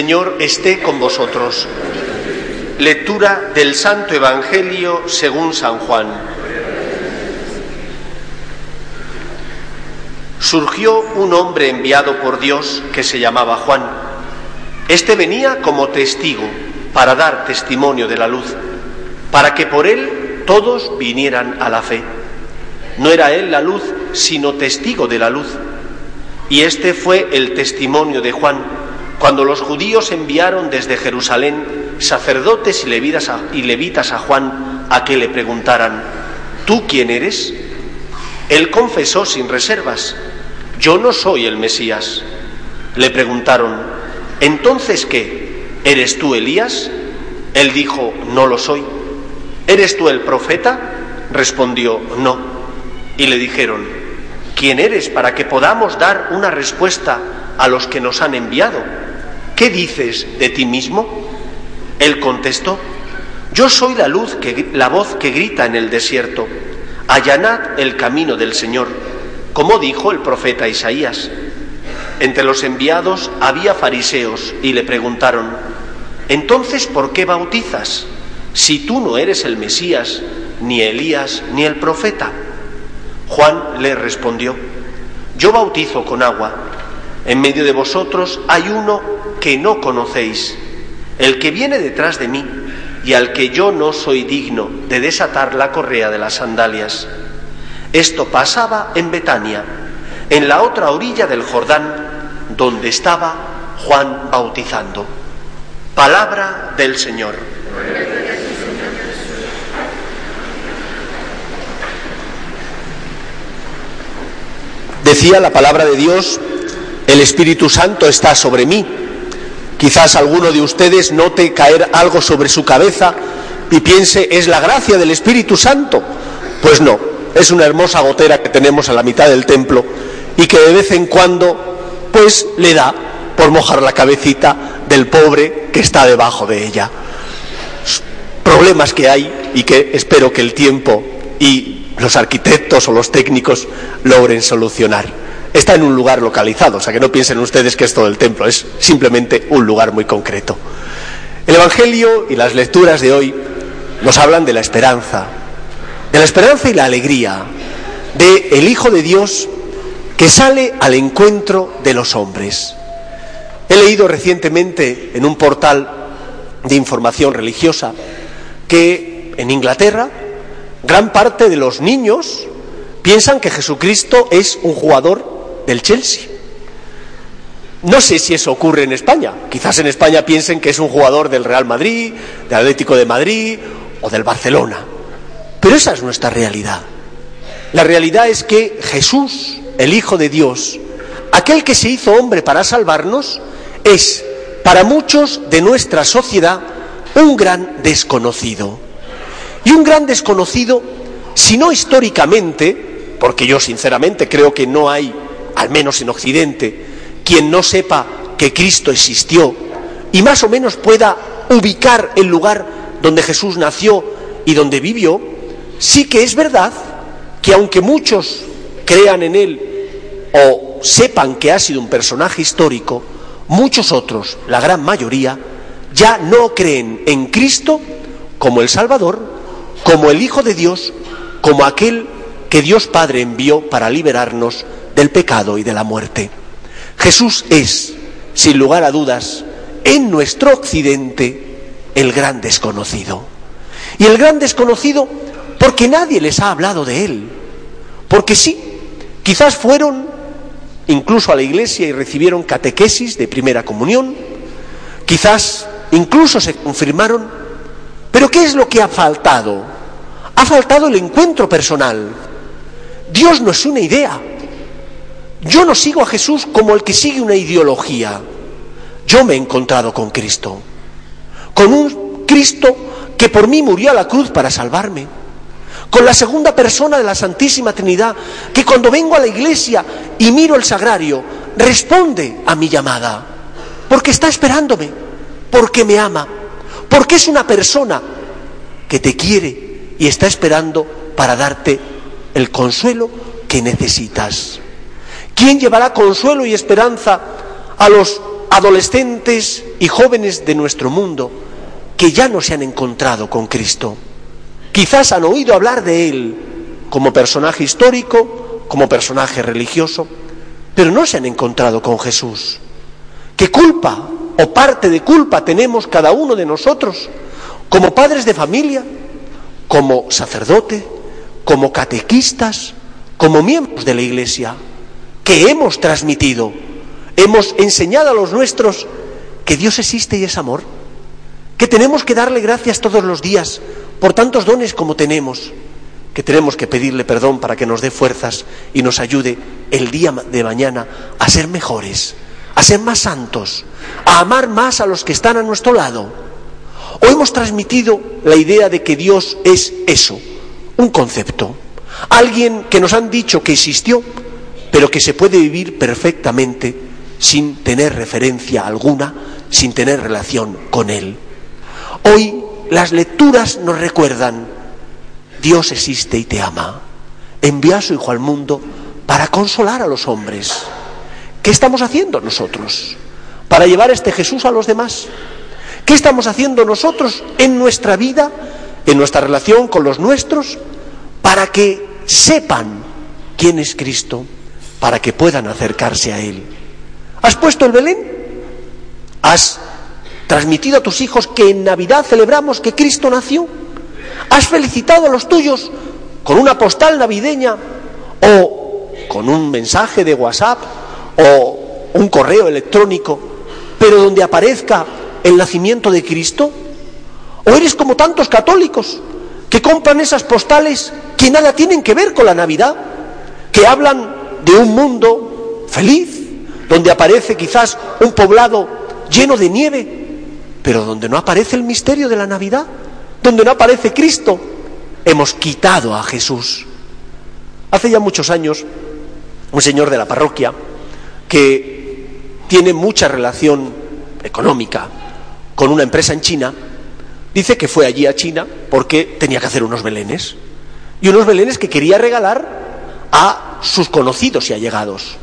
Señor esté con vosotros. Lectura del Santo Evangelio según San Juan. Surgió un hombre enviado por Dios que se llamaba Juan. Este venía como testigo para dar testimonio de la luz, para que por él todos vinieran a la fe. No era él la luz, sino testigo de la luz. Y este fue el testimonio de Juan, cuando los judíos enviaron desde Jerusalén sacerdotes y levitas a, Juan a que le preguntaran, ¿tú quién eres? Él confesó sin reservas, yo no soy el Mesías. Le preguntaron, ¿entonces qué? ¿Eres tú Elías? Él dijo, no lo soy. ¿Eres tú el profeta? Respondió, no. Y le dijeron, ¿quién eres para que podamos dar una respuesta a los que nos han enviado? ¿Qué dices de ti mismo? Él contestó, yo soy la luz, que, la voz que grita en el desierto, allanad el camino del Señor, como dijo el profeta Isaías. Entre los enviados había fariseos y le preguntaron, entonces ¿por qué bautizas si tú no eres el Mesías, ni Elías, ni el profeta? Juan le respondió, yo bautizo con agua, en medio de vosotros hay uno que no conocéis, el que viene detrás de mí y al que yo no soy digno de desatar la correa de las sandalias. Esto pasaba en Betania, en la otra orilla del Jordán, donde estaba Juan bautizando. Palabra del Señor. Decía la palabra de Dios, el Espíritu Santo está sobre mí. Quizás alguno de ustedes note caer algo sobre su cabeza y piense, es la gracia del Espíritu Santo. Pues no, es una hermosa gotera que tenemos a la mitad del templo y que de vez en cuando, pues le da por mojar la cabecita del pobre que está debajo de ella. Problemas que hay y que espero que el tiempo y los arquitectos o los técnicos logren solucionar. Está en un lugar localizado, o sea que no piensen ustedes que es todo el templo, es simplemente un lugar muy concreto. El Evangelio y las lecturas de hoy nos hablan de la esperanza, de la esperanza y la alegría, de el Hijo de Dios que sale al encuentro de los hombres. He leído recientemente en un portal de información religiosa que en Inglaterra gran parte de los niños piensan que Jesucristo es un jugador del Chelsea. No sé si eso ocurre en España. Quizás en España piensen que es un jugador del Real Madrid, del Atlético de Madrid o del Barcelona. Pero esa es nuestra realidad. La realidad es que Jesús, el Hijo de Dios, aquel que se hizo hombre para salvarnos, es para muchos de nuestra sociedad un gran desconocido. Y un gran desconocido, si no históricamente, porque yo sinceramente creo que no hay, al menos en Occidente, quien no sepa que Cristo existió y más o menos pueda ubicar el lugar donde Jesús nació y donde vivió, sí que es verdad que aunque muchos crean en él o sepan que ha sido un personaje histórico, muchos otros, la gran mayoría, ya no creen en Cristo como el Salvador, como el Hijo de Dios, como aquel que Dios Padre envió para liberarnos del pecado y de la muerte. Jesús es, sin lugar a dudas, en nuestro occidente el gran desconocido. Y el gran desconocido porque nadie les ha hablado de él. Porque sí, quizás fueron incluso a la iglesia y recibieron catequesis de primera comunión, quizás incluso se confirmaron, pero ¿qué es lo que ha faltado? Ha faltado el encuentro personal. Dios no es una idea. Yo no sigo a Jesús como el que sigue una ideología. Yo me he encontrado con Cristo, con un Cristo que por mí murió a la cruz para salvarme, con la segunda persona de la Santísima Trinidad, que cuando vengo a la iglesia y miro el sagrario, responde a mi llamada, porque está esperándome, porque me ama, porque es una persona que te quiere y está esperando para darte el consuelo que necesitas. ¿Quién llevará consuelo y esperanza a los adolescentes y jóvenes de nuestro mundo que ya no se han encontrado con Cristo? Quizás han oído hablar de Él como personaje histórico, como personaje religioso, pero no se han encontrado con Jesús. ¿Qué culpa o parte de culpa tenemos cada uno de nosotros como padres de familia, como sacerdote, como catequistas, como miembros de la Iglesia? Que hemos transmitido, hemos enseñado a los nuestros que Dios existe y es amor, que tenemos que darle gracias todos los días por tantos dones como tenemos, que tenemos que pedirle perdón para que nos dé fuerzas y nos ayude el día de mañana a ser mejores, a ser más santos, a amar más a los que están a nuestro lado. O hemos transmitido la idea de que Dios es eso, un concepto, alguien que nos han dicho que existió, pero que se puede vivir perfectamente sin tener referencia alguna, sin tener relación con Él. Hoy las lecturas nos recuerdan, Dios existe y te ama, envía a su Hijo al mundo para consolar a los hombres. ¿Qué estamos haciendo nosotros para llevar este Jesús a los demás? ¿Qué estamos haciendo nosotros en nuestra vida, en nuestra relación con los nuestros, para que sepan quién es Cristo? Para que puedan acercarse a Él. ¿Has puesto el Belén? ¿Has transmitido a tus hijos que en Navidad celebramos que Cristo nació? ¿Has felicitado a los tuyos con una postal navideña o con un mensaje de WhatsApp o un correo electrónico, pero donde aparezca el nacimiento de Cristo? ¿O eres como tantos católicos que compran esas postales que nada tienen que ver con la Navidad, que hablan de un mundo feliz, donde aparece quizás un poblado lleno de nieve, pero donde no aparece el misterio de la Navidad, donde no aparece Cristo, hemos quitado a Jesús. Hace ya muchos años, un señor de la parroquia, que tiene mucha relación económica con una empresa en China, dice que fue allí a China porque tenía que hacer unos belenes. Y unos belenes que quería regalar a sus conocidos y allegados.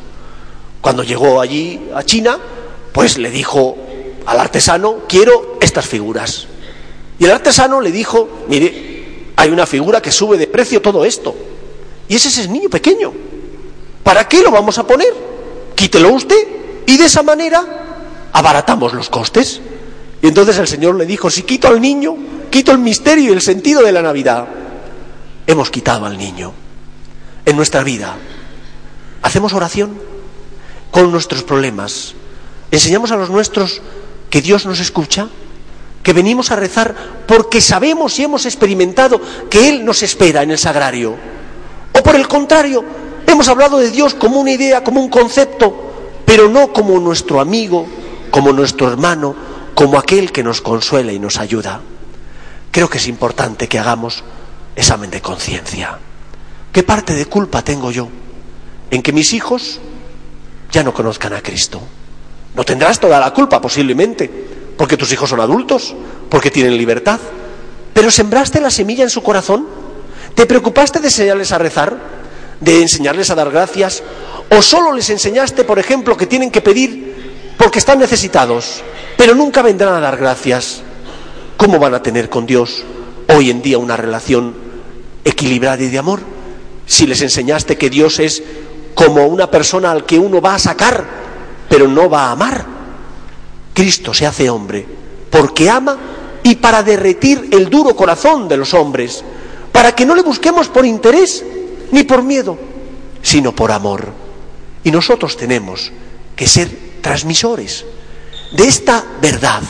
Cuando llegó allí a China, pues le dijo al artesano, quiero estas figuras. Y el artesano le dijo, mire, hay una figura que sube de precio todo esto. Y ese es el niño pequeño. ¿Para qué lo vamos a poner? Quítelo usted y de esa manera abaratamos los costes. Y entonces el Señor le dijo, si quito al niño, quito el misterio y el sentido de la Navidad. Hemos quitado al niño en nuestra vida. Hacemos oración con nuestros problemas. Enseñamos a los nuestros que Dios nos escucha, que venimos a rezar porque sabemos y hemos experimentado que Él nos espera en el sagrario. O por el contrario, hemos hablado de Dios como una idea, como un concepto, pero no como nuestro amigo, como nuestro hermano, como aquel que nos consuela y nos ayuda. Creo que es importante que hagamos examen de conciencia. ¿Qué parte de culpa tengo yo en que mis hijos ya no conozcan a Cristo? No tendrás toda la culpa posiblemente, porque tus hijos son adultos, porque tienen libertad, pero sembraste la semilla en su corazón, te preocupaste de enseñarles a rezar, de enseñarles a dar gracias, o solo les enseñaste, por ejemplo, que tienen que pedir porque están necesitados, pero nunca vendrán a dar gracias. ¿Cómo van a tener con Dios hoy en día una relación equilibrada y de amor? Si les enseñaste que Dios es como una persona al que uno va a sacar, pero no va a amar. Cristo se hace hombre porque ama y para derretir el duro corazón de los hombres, para que no le busquemos por interés ni por miedo, sino por amor. Y nosotros tenemos que ser transmisores de esta verdad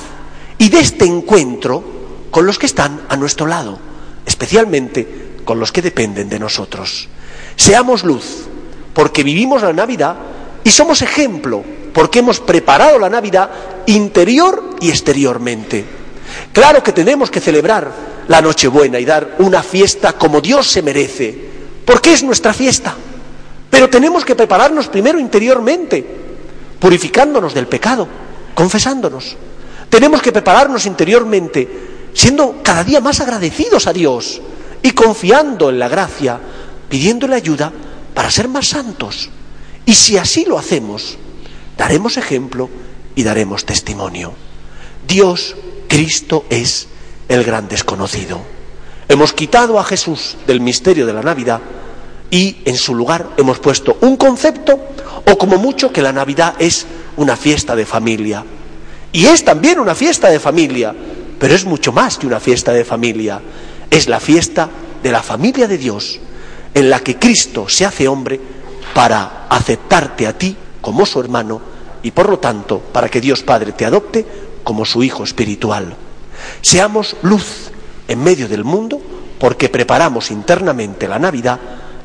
y de este encuentro con los que están a nuestro lado, especialmente con los que dependen de nosotros. Seamos luz, porque vivimos la Navidad y somos ejemplo, porque hemos preparado la Navidad interior y exteriormente. Claro que tenemos que celebrar la Nochebuena y dar una fiesta como Dios se merece, porque es nuestra fiesta. Pero tenemos que prepararnos primero interiormente, purificándonos del pecado, confesándonos. Tenemos que prepararnos interiormente, siendo cada día más agradecidos a Dios y confiando en la gracia, pidiéndole ayuda para ser más santos. Y si así lo hacemos, daremos ejemplo y daremos testimonio. Dios, Cristo, es el gran desconocido. Hemos quitado a Jesús del misterio de la Navidad y en su lugar hemos puesto un concepto o como mucho que la Navidad es una fiesta de familia. Y es también una fiesta de familia, pero es mucho más que una fiesta de familia. Es la fiesta de la familia de Dios, en la que Cristo se hace hombre para aceptarte a ti como su hermano y por lo tanto para que Dios Padre te adopte como su Hijo espiritual. Seamos luz en medio del mundo porque preparamos internamente la Navidad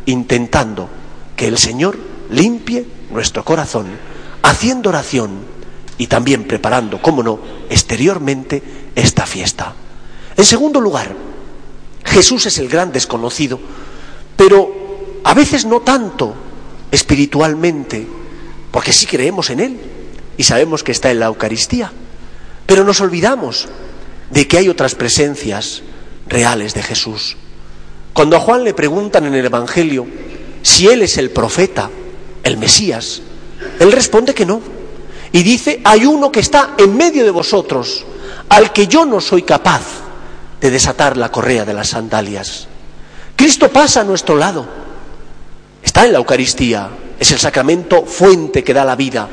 intentando que el Señor limpie nuestro corazón, haciendo oración y también preparando, como no, exteriormente esta fiesta. En segundo lugar, Jesús es el gran desconocido, pero a veces no tanto espiritualmente, porque sí creemos en Él y sabemos que está en la Eucaristía, pero nos olvidamos de que hay otras presencias reales de Jesús. Cuando a Juan le preguntan en el Evangelio si Él es el profeta, el Mesías, Él responde que no. Y dice, hay uno que está en medio de vosotros, al que yo no soy capaz de desatar la correa de las sandalias. Cristo pasa a nuestro lado. Está en la Eucaristía, es el sacramento fuente que da la vida,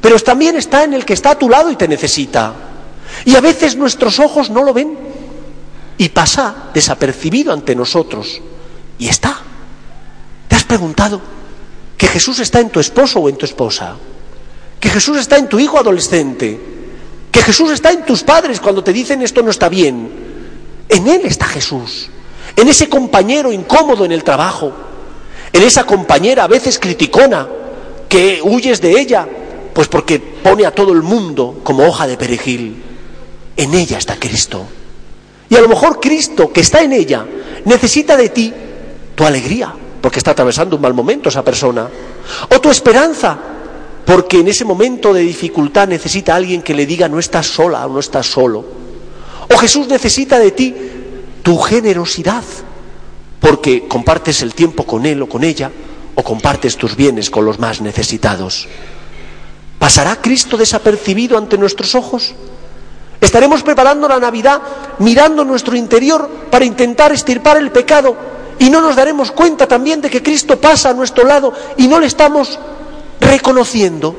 pero también está en el que está a tu lado y te necesita. Y a veces nuestros ojos no lo ven y pasa desapercibido ante nosotros. Y está. ¿Te has preguntado que Jesús está en tu esposo o en tu esposa? Que Jesús está en tu hijo adolescente? Que Jesús está en tus padres cuando te dicen esto no está bien? En Él está Jesús. En ese compañero incómodo en el trabajo. En esa compañera a veces criticona que huyes de ella pues porque pone a todo el mundo como hoja de perejil. En ella está Cristo. Y a lo mejor Cristo, que está en ella, necesita de ti tu alegría, porque está atravesando un mal momento esa persona. O tu esperanza, porque en ese momento de dificultad necesita alguien que le diga no estás sola o no estás solo. O Jesús necesita de ti tu generosidad, porque compartes el tiempo con él o con ella, o compartes tus bienes con los más necesitados. ¿Pasará Cristo desapercibido ante nuestros ojos? Estaremos preparando la Navidad mirando nuestro interior para intentar estirpar el pecado y no nos daremos cuenta también de que Cristo pasa a nuestro lado y no le estamos reconociendo.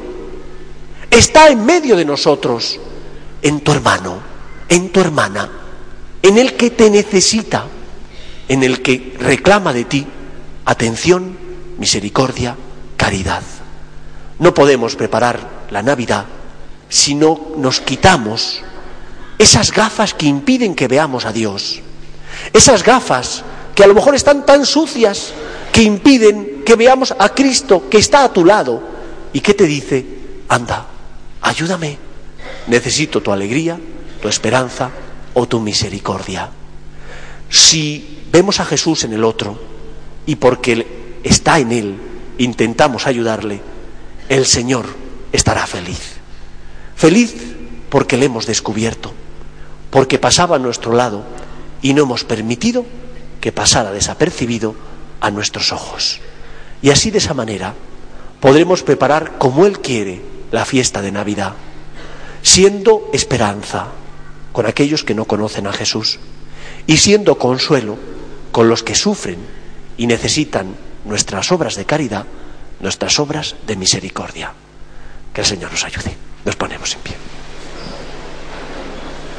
Está en medio de nosotros, en tu hermano, en tu hermana, en el que te necesita, en el que reclama de ti atención, misericordia, caridad. No podemos preparar la Navidad si no nos quitamos esas gafas que impiden que veamos a Dios. Esas gafas que a lo mejor están tan sucias que impiden que veamos a Cristo que está a tu lado y que te dice, anda, ayúdame, necesito tu alegría, tu esperanza o tu misericordia. Si vemos a Jesús en el otro y porque está en él intentamos ayudarle, el Señor estará feliz. Feliz porque le hemos descubierto, porque pasaba a nuestro lado y no hemos permitido que pasara desapercibido a nuestros ojos. Y así de esa manera podremos preparar como Él quiere la fiesta de Navidad, siendo esperanza con aquellos que no conocen a Jesús y siendo consuelo con los que sufren y necesitan nuestras obras de caridad nuestras obras de misericordia. Que el Señor nos ayude. Nos ponemos en pie.